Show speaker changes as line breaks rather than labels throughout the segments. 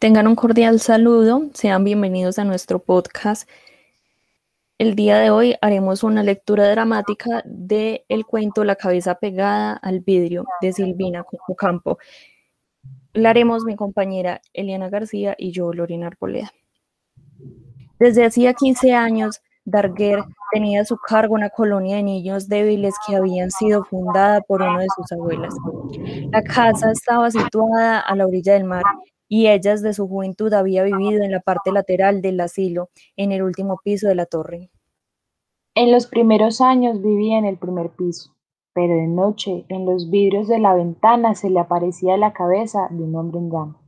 Tengan un cordial saludo, sean bienvenidos a nuestro podcast. El día de hoy haremos una lectura dramática del el cuento La cabeza pegada al vidrio de Silvina Ocampo. La haremos mi compañera Eliana García y yo, Lorena Arboleda. Desde hacía 15 años, Darguer tenía a su cargo una colonia de niños débiles que habían sido fundada por uno de sus abuelas. La casa estaba situada a la orilla del mar y ellas de su juventud había vivido en la parte lateral del asilo, en el último piso de la torre.
En los primeros años vivía en el primer piso, pero de noche en los vidrios de la ventana se le aparecía la cabeza de un hombre en llama.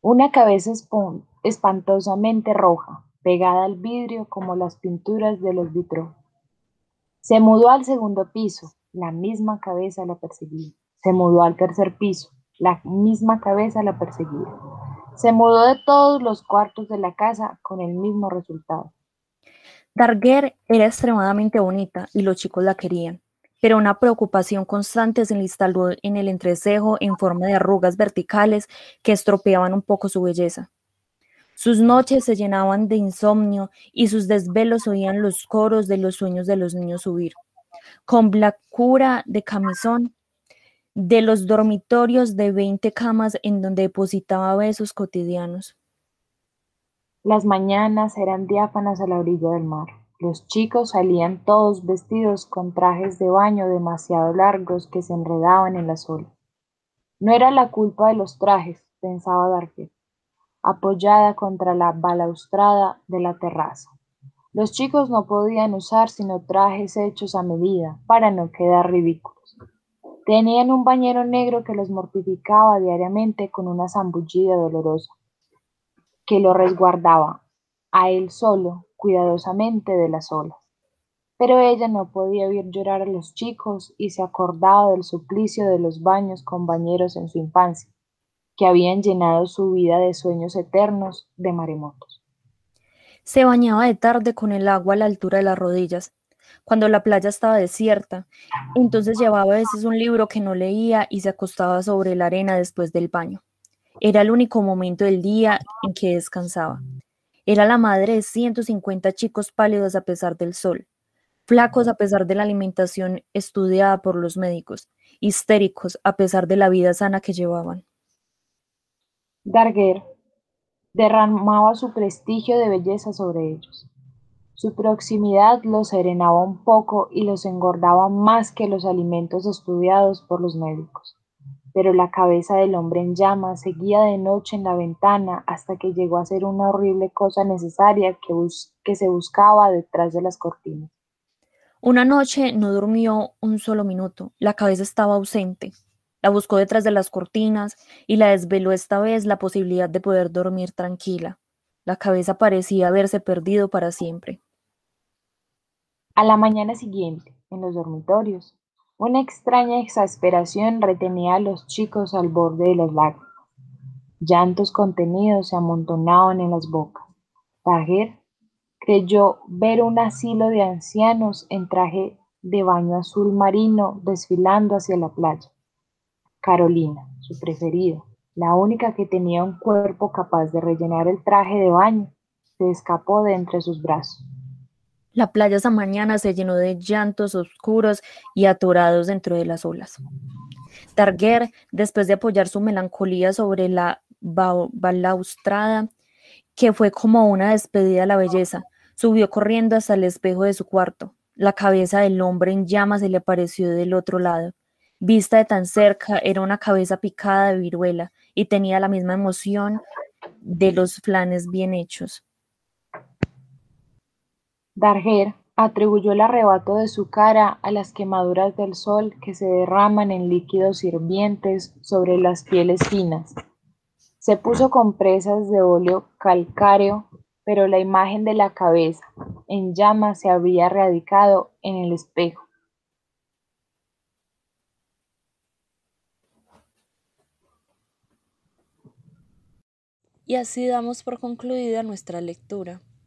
Una cabeza espantosamente roja, pegada al vidrio como las pinturas de los vitros. Se mudó al segundo piso, la misma cabeza la perseguía. Se mudó al tercer piso, la misma cabeza la perseguía. Se mudó de todos los cuartos de la casa con el mismo resultado.
Darguer era extremadamente bonita y los chicos la querían, pero una preocupación constante se le instaló en el entrecejo en forma de arrugas verticales que estropeaban un poco su belleza. Sus noches se llenaban de insomnio y sus desvelos oían los coros de los sueños de los niños subir. Con blancura de camisón, de los dormitorios de 20 camas en donde depositaba besos cotidianos.
Las mañanas eran diáfanas a la orilla del mar. Los chicos salían todos vestidos con trajes de baño demasiado largos que se enredaban en la sola. No era la culpa de los trajes, pensaba Darket, apoyada contra la balaustrada de la terraza. Los chicos no podían usar sino trajes hechos a medida para no quedar ridículos. Tenían un bañero negro que los mortificaba diariamente con una zambullida dolorosa, que lo resguardaba, a él solo, cuidadosamente de las olas. Pero ella no podía oír llorar a los chicos y se acordaba del suplicio de los baños con bañeros en su infancia, que habían llenado su vida de sueños eternos de maremotos.
Se bañaba de tarde con el agua a la altura de las rodillas, cuando la playa estaba desierta. Entonces llevaba a veces un libro que no leía y se acostaba sobre la arena después del baño. Era el único momento del día en que descansaba. Era la madre de 150 chicos pálidos a pesar del sol, flacos a pesar de la alimentación estudiada por los médicos, histéricos a pesar de la vida sana que llevaban.
Darguer derramaba su prestigio de belleza sobre ellos. Su proximidad los serenaba un poco y los engordaba más que los alimentos estudiados por los médicos. Pero la cabeza del hombre en llamas seguía de noche en la ventana hasta que llegó a ser una horrible cosa necesaria que, que se buscaba detrás de las cortinas.
Una noche no durmió un solo minuto. La cabeza estaba ausente. La buscó detrás de las cortinas y la desveló esta vez la posibilidad de poder dormir tranquila. La cabeza parecía haberse perdido para siempre.
A la mañana siguiente, en los dormitorios, una extraña exasperación retenía a los chicos al borde de las lágrimas. Llantos contenidos se amontonaban en las bocas. Tajer creyó ver un asilo de ancianos en traje de baño azul marino desfilando hacia la playa. Carolina, su preferida, la única que tenía un cuerpo capaz de rellenar el traje de baño, se escapó de entre sus brazos.
La playa esa mañana se llenó de llantos oscuros y atorados dentro de las olas. Targuer, después de apoyar su melancolía sobre la balaustrada, que fue como una despedida a la belleza, subió corriendo hasta el espejo de su cuarto. La cabeza del hombre en llamas se le apareció del otro lado. Vista de tan cerca, era una cabeza picada de viruela y tenía la misma emoción de los flanes bien hechos.
Darger atribuyó el arrebato de su cara a las quemaduras del sol que se derraman en líquidos hirvientes sobre las pieles finas. Se puso compresas de óleo calcáreo, pero la imagen de la cabeza en llamas se había radicado en el espejo.
Y así damos por concluida nuestra lectura.